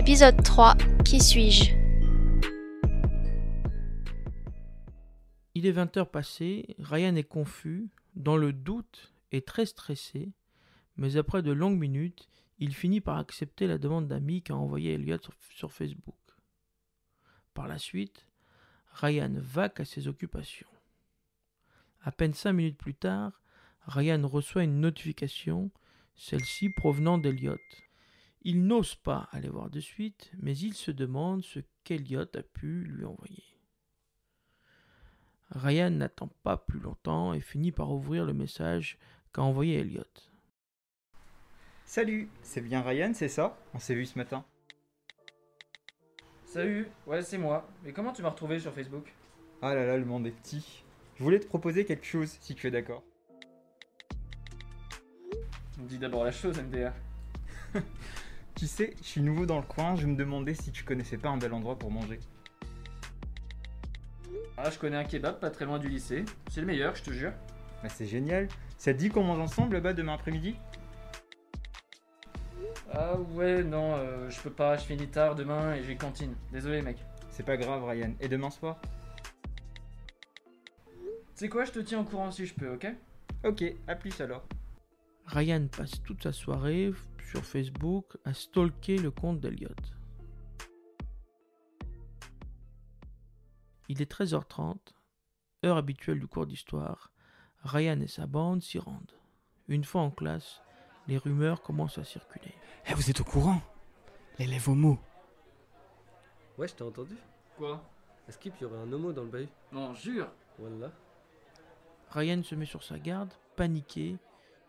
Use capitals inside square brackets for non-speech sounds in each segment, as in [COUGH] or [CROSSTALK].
Épisode 3 Qui suis-je? Il est 20 heures passées, Ryan est confus, dans le doute et très stressé, mais après de longues minutes, il finit par accepter la demande d'ami qu'a envoyé Elliot sur, Facebook. Par la suite, Ryan vaque à ses occupations. À peine cinq minutes plus tard, Ryan reçoit une notification, celle-ci provenant d'Eliot. Il n'ose pas aller voir de suite, mais il se demande ce qu'Eliot a pu lui envoyer. Ryan n'attend pas plus longtemps et finit par ouvrir le message qu'a envoyé Elliot. Salut, c'est bien Ryan, c'est ça? On s'est vu ce matin. Salut, ouais c'est moi. Mais comment tu m'as retrouvé sur Facebook? Ah là là, le monde est petit. Je voulais te proposer quelque chose, si tu es d'accord. On dit d'abord la chose, MDR. [LAUGHS] Tu sais, je suis nouveau dans le coin, je me demandais si tu connaissais pas un bel endroit pour manger. Ah, je connais un kebab pas très loin du lycée. C'est le meilleur, je te jure. Bah c'est génial. Ça te dit qu'on mange ensemble là-bas demain après-midi? Ah ouais, non, euh, je peux pas, je finis tard demain et j'ai cantine. Désolé mec. C'est pas grave Ryan. Et demain soir? Tu sais quoi, je te tiens au courant si je peux, ok? Ok, à plus alors. Ryan passe toute sa soirée sur Facebook à stalker le compte d'Eliot. Il est 13h30, heure habituelle du cours d'histoire. Ryan et sa bande s'y rendent. Une fois en classe, les rumeurs commencent à circuler. Eh, vous êtes au courant? L'élève homo. Ouais, je t'ai entendu. Quoi? Est-ce qu'il y aurait un homo dans le bahut Non, jure Voilà. Ryan se met sur sa garde, paniqué.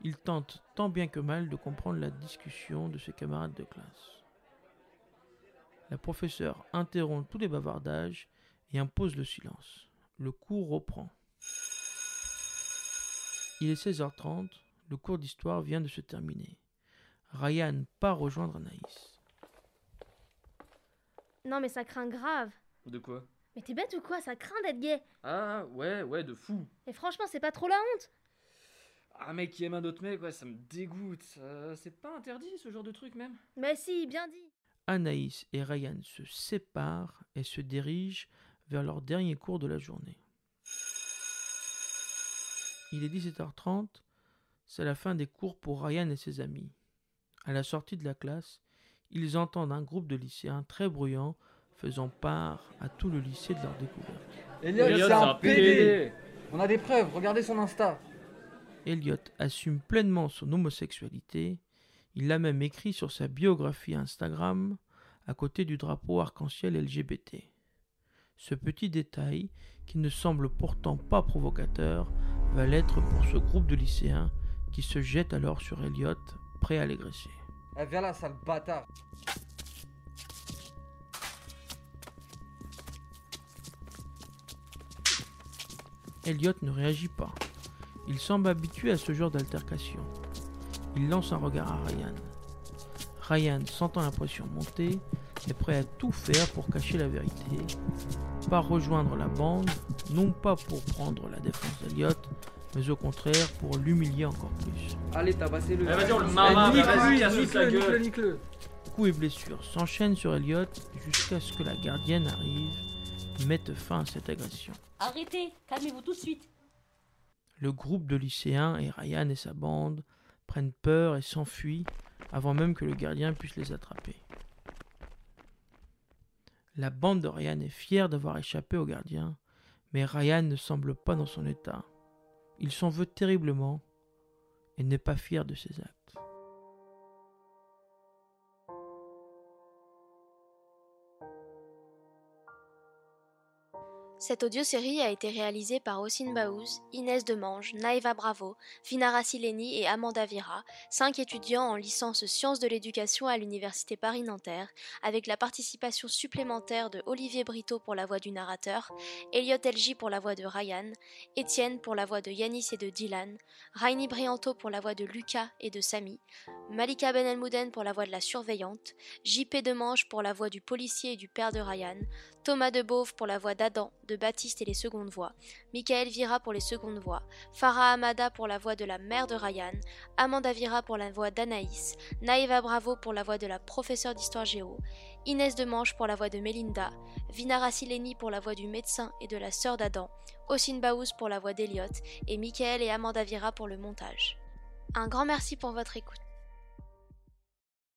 Il tente tant bien que mal de comprendre la discussion de ses camarades de classe. La professeure interrompt tous les bavardages et impose le silence. Le cours reprend. Il est 16h30, le cours d'histoire vient de se terminer. Ryan part rejoindre Anaïs. Non mais ça craint grave. De quoi? Mais t'es bête ou quoi? Ça craint d'être gay. Ah ouais, ouais, de fou. Et franchement, c'est pas trop la honte. Un mec qui aime un autre mec, ouais, ça me dégoûte. Euh, c'est pas interdit ce genre de truc même? Mais si, bien dit. Anaïs et Ryan se séparent et se dirigent vers leur dernier cours de la journée. Il est 17h30, c'est la fin des cours pour Ryan et ses amis. À la sortie de la classe, ils entendent un groupe de lycéens très bruyants faisant part à tout le lycée de leur découverte. Elliot, c'est un PD. On a des preuves, regardez son Insta. Elliot assume pleinement son homosexualité. Il l'a même écrit sur sa biographie Instagram à côté du drapeau arc-en-ciel LGBT. Ce petit détail, qui ne semble pourtant pas provocateur, va l'être pour ce groupe de lycéens qui se jette alors sur Elliot, prêt à l'agresser. Eh, viens là, sale bâtard. Elliot ne réagit pas. Il semble habitué à ce genre d'altercation. Il lance un regard à Ryan. Ryan, sentant la pression monter, est prêt à tout faire pour cacher la vérité, pas rejoindre la bande, non pas pour prendre la défense d'Elliot, mais au contraire pour l'humilier encore plus. Allez, tabassez-le. Eh, vas-y, on le marre, vas-y, nique-le, casse-le sa nique-le, gueule. nique-le, nique-le. Coups et blessures s'enchaînent sur Elliot jusqu'à ce que la gardienne arrive et mette fin à cette agression. Arrêtez, calmez-vous tout de suite. Le groupe de lycéens et Ryan et sa bande prennent peur et s'enfuient avant même que le gardien puisse les attraper. La bande de Ryan est fière d'avoir échappé au gardien, mais Ryan ne semble pas dans son état. Il s'en veut terriblement et n'est pas fier de ses actes. Cette audiosérie a été réalisée par Ossine Baouz, Inès Demange, Naïva Bravo, Vinara Sileni et Amanda Vira, cinq étudiants en licence sciences de l'éducation à l'Université Paris-Nanterre, avec la participation supplémentaire de Olivier Brito pour la voix du narrateur, Elliot Elgi pour la voix de Ryan, Étienne pour la voix de Yanis et de Dylan, Rainy Brianto pour la voix de Lucas et de Samy, Malika Ben Elmouden pour la voix de la surveillante, JP Demange pour la voix du policier et du père de Ryan, Thomas Debauve pour la voix d'Adam, de Baptiste et les secondes voix, Michael Vira pour les secondes voix, Farah Amada pour la voix de la mère de Ryan, Amanda Vira pour la voix d'Anaïs, Naïva Bravo pour la voix de la professeure d'histoire géo, Inès Demange pour la voix de Melinda, Vinara Sileni pour la voix du médecin et de la sœur d'Adam, Ossine Baouz pour la voix d'Eliott et Michael et Amanda Vira pour le montage. Un grand merci pour votre écoute.